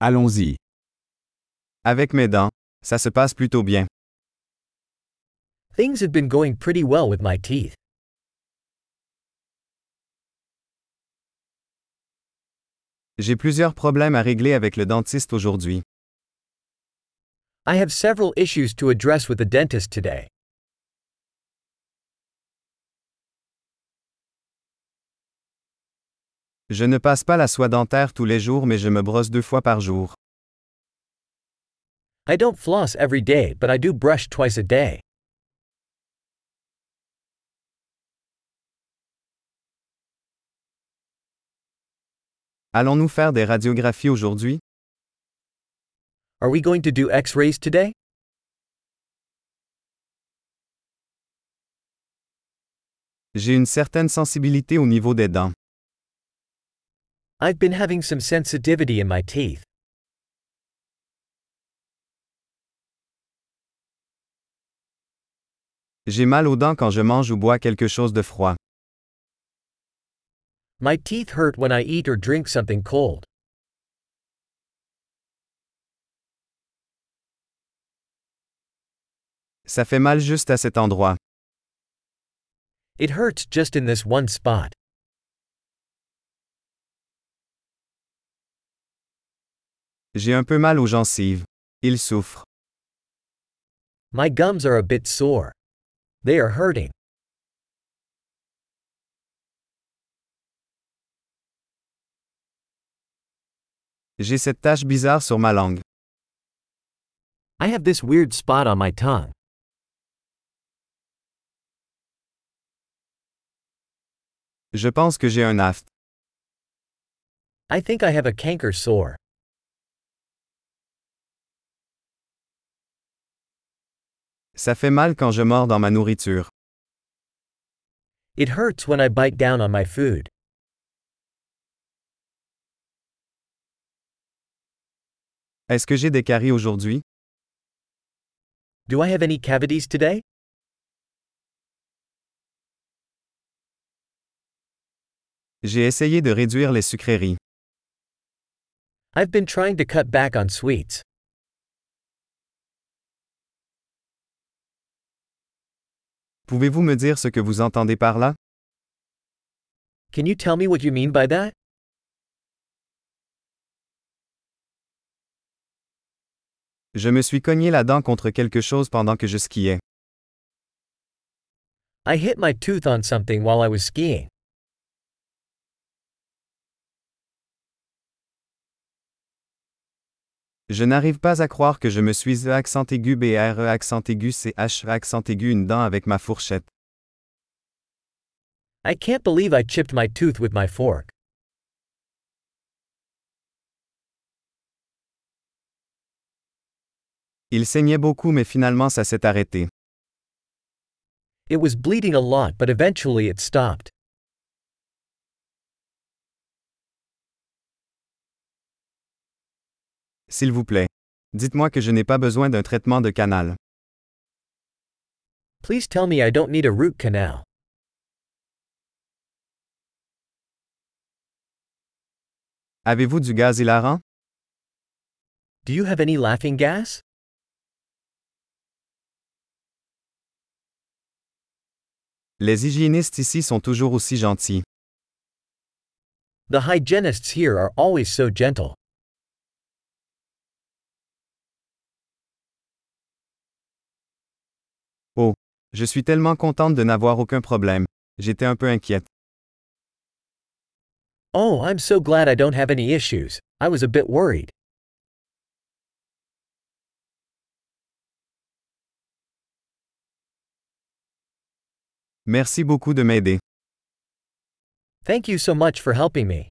Allons-y. Avec mes dents, ça se passe plutôt bien. Things have been going pretty well with my teeth. J'ai plusieurs problèmes à régler avec le dentiste aujourd'hui. I have several issues to address with the dentist today. Je ne passe pas la soie dentaire tous les jours mais je me brosse deux fois par jour. I don't floss every day, but I do brush twice a day. Allons-nous faire des radiographies aujourd'hui? Are we going to do x rays today? J'ai une certaine sensibilité au niveau des dents. I've been having some sensitivity in my teeth. J'ai mal aux dents quand je mange ou bois quelque chose de froid. My teeth hurt when I eat or drink something cold. Ça fait mal juste à cet endroit. It hurts just in this one spot. J'ai un peu mal aux gencives. Il souffre. My gums are a bit sore. They are hurting. J'ai cette tache bizarre sur ma langue. I have this weird spot on my tongue. Je pense que j'ai un aft. I think I have a canker sore. Ça fait mal quand je mords dans ma nourriture. It hurts when I bite down on my food. Est-ce que j'ai des caries aujourd'hui? Do I have any cavities today? J'ai essayé de réduire les sucreries. I've been trying to cut back on sweets. Pouvez-vous me dire ce que vous entendez par là? Can you tell me what you mean by that? Je me suis cogné la dent contre quelque chose pendant que je skiais. I hit my tooth on something while I was skiing. Je n'arrive pas à croire que je me suis E accent aigu BRE accent aigu CH accent aigu une dent avec ma fourchette. I can't believe I chipped my tooth with my fork. Il saignait beaucoup mais finalement ça s'est arrêté. It was bleeding a lot, but eventually it stopped. S'il vous plaît. Dites-moi que je n'ai pas besoin d'un traitement de canal. Please tell me I don't need a root canal. Avez-vous du gaz hilarant? Do you have any laughing gas? Les hygiénistes ici sont toujours aussi gentils. The hygienists here are always so gentle. Oh, je suis tellement contente de n'avoir aucun problème. J'étais un peu inquiète. Oh, I'm so glad I don't have any issues. I was a bit worried. Merci beaucoup de m'aider. Thank you so much for helping me.